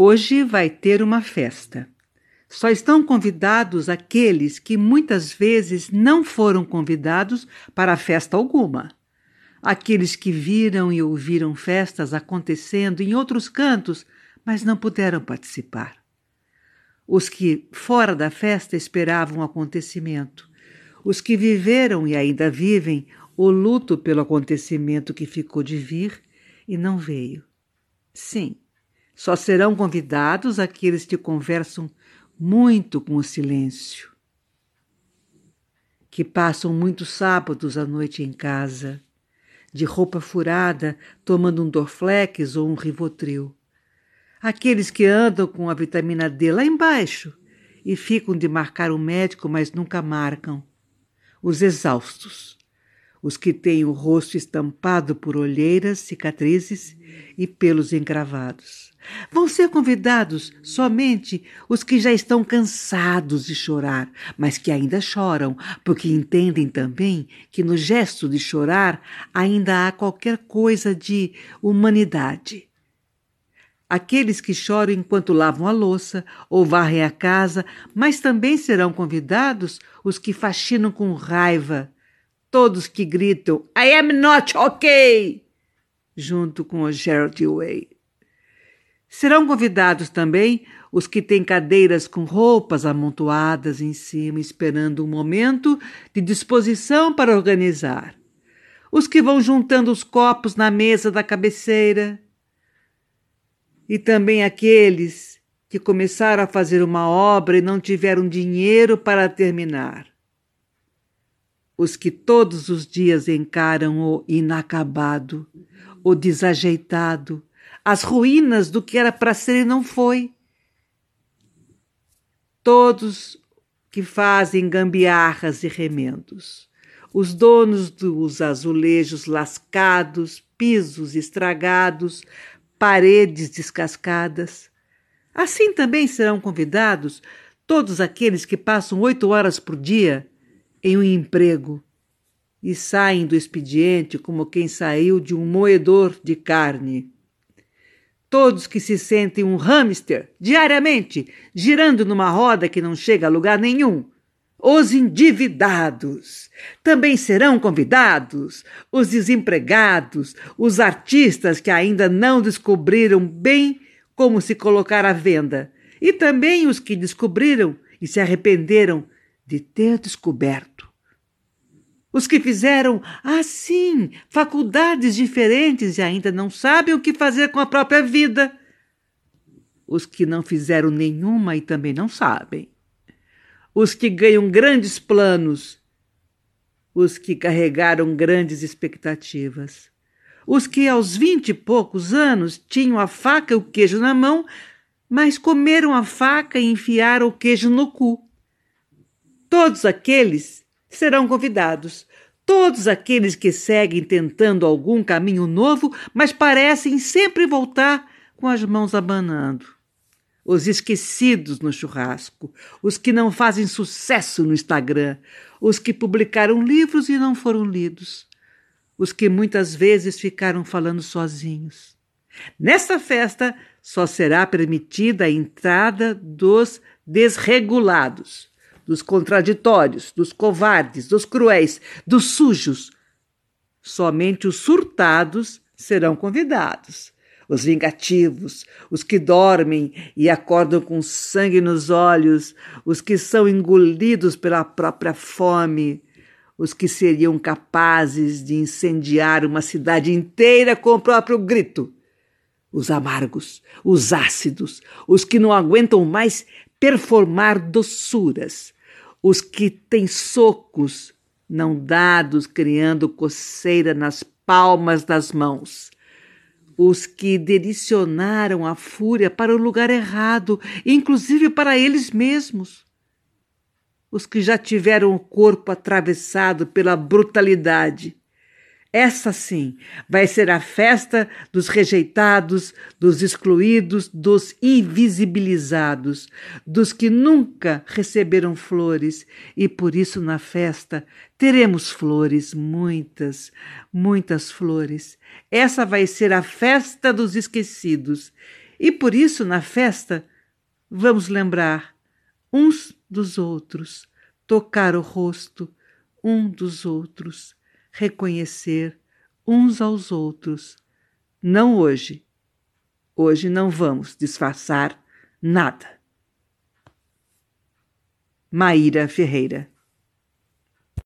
Hoje vai ter uma festa. Só estão convidados aqueles que muitas vezes não foram convidados para festa alguma. Aqueles que viram e ouviram festas acontecendo em outros cantos, mas não puderam participar. Os que, fora da festa, esperavam o acontecimento. Os que viveram e ainda vivem o luto pelo acontecimento que ficou de vir e não veio. Sim, só serão convidados aqueles que conversam muito com o silêncio, que passam muitos sábados à noite em casa, de roupa furada, tomando um Dorflex ou um Rivotril. Aqueles que andam com a vitamina D lá embaixo e ficam de marcar o médico, mas nunca marcam. Os exaustos os que têm o rosto estampado por olheiras, cicatrizes e pelos encravados. Vão ser convidados somente os que já estão cansados de chorar, mas que ainda choram, porque entendem também que no gesto de chorar ainda há qualquer coisa de humanidade. Aqueles que choram enquanto lavam a louça ou varrem a casa, mas também serão convidados os que faxinam com raiva todos que gritam I am not okay, junto com o Gerald Way. Serão convidados também os que têm cadeiras com roupas amontoadas em cima, esperando um momento de disposição para organizar. Os que vão juntando os copos na mesa da cabeceira. E também aqueles que começaram a fazer uma obra e não tiveram dinheiro para terminar os que todos os dias encaram o inacabado, o desajeitado, as ruínas do que era para ser e não foi. Todos que fazem gambiarras e remendos, os donos dos azulejos lascados, pisos estragados, paredes descascadas. Assim também serão convidados todos aqueles que passam oito horas por dia em um emprego e saem do expediente como quem saiu de um moedor de carne. Todos que se sentem um hamster diariamente, girando numa roda que não chega a lugar nenhum. Os endividados também serão convidados, os desempregados, os artistas que ainda não descobriram bem como se colocar à venda, e também os que descobriram e se arrependeram de ter descoberto. Os que fizeram, assim, faculdades diferentes e ainda não sabem o que fazer com a própria vida. Os que não fizeram nenhuma e também não sabem. Os que ganham grandes planos. Os que carregaram grandes expectativas. Os que aos vinte e poucos anos tinham a faca e o queijo na mão, mas comeram a faca e enfiaram o queijo no cu. Todos aqueles serão convidados. Todos aqueles que seguem tentando algum caminho novo, mas parecem sempre voltar com as mãos abanando. Os esquecidos no churrasco, os que não fazem sucesso no Instagram, os que publicaram livros e não foram lidos, os que muitas vezes ficaram falando sozinhos. Nesta festa só será permitida a entrada dos desregulados dos contraditórios, dos covardes, dos cruéis, dos sujos. Somente os surtados serão convidados. Os vingativos, os que dormem e acordam com sangue nos olhos, os que são engolidos pela própria fome, os que seriam capazes de incendiar uma cidade inteira com o próprio grito. Os amargos, os ácidos, os que não aguentam mais performar doçuras, os que têm socos não dados, criando coceira nas palmas das mãos, os que direcionaram a fúria para o lugar errado, inclusive para eles mesmos, os que já tiveram o corpo atravessado pela brutalidade, essa sim vai ser a festa dos rejeitados, dos excluídos, dos invisibilizados, dos que nunca receberam flores, e por isso na festa teremos flores, muitas, muitas flores. Essa vai ser a festa dos esquecidos. E por isso, na festa, vamos lembrar uns dos outros, tocar o rosto um dos outros, reconhecer uns aos outros. Não hoje. Hoje não vamos disfarçar nada. Maíra Ferreira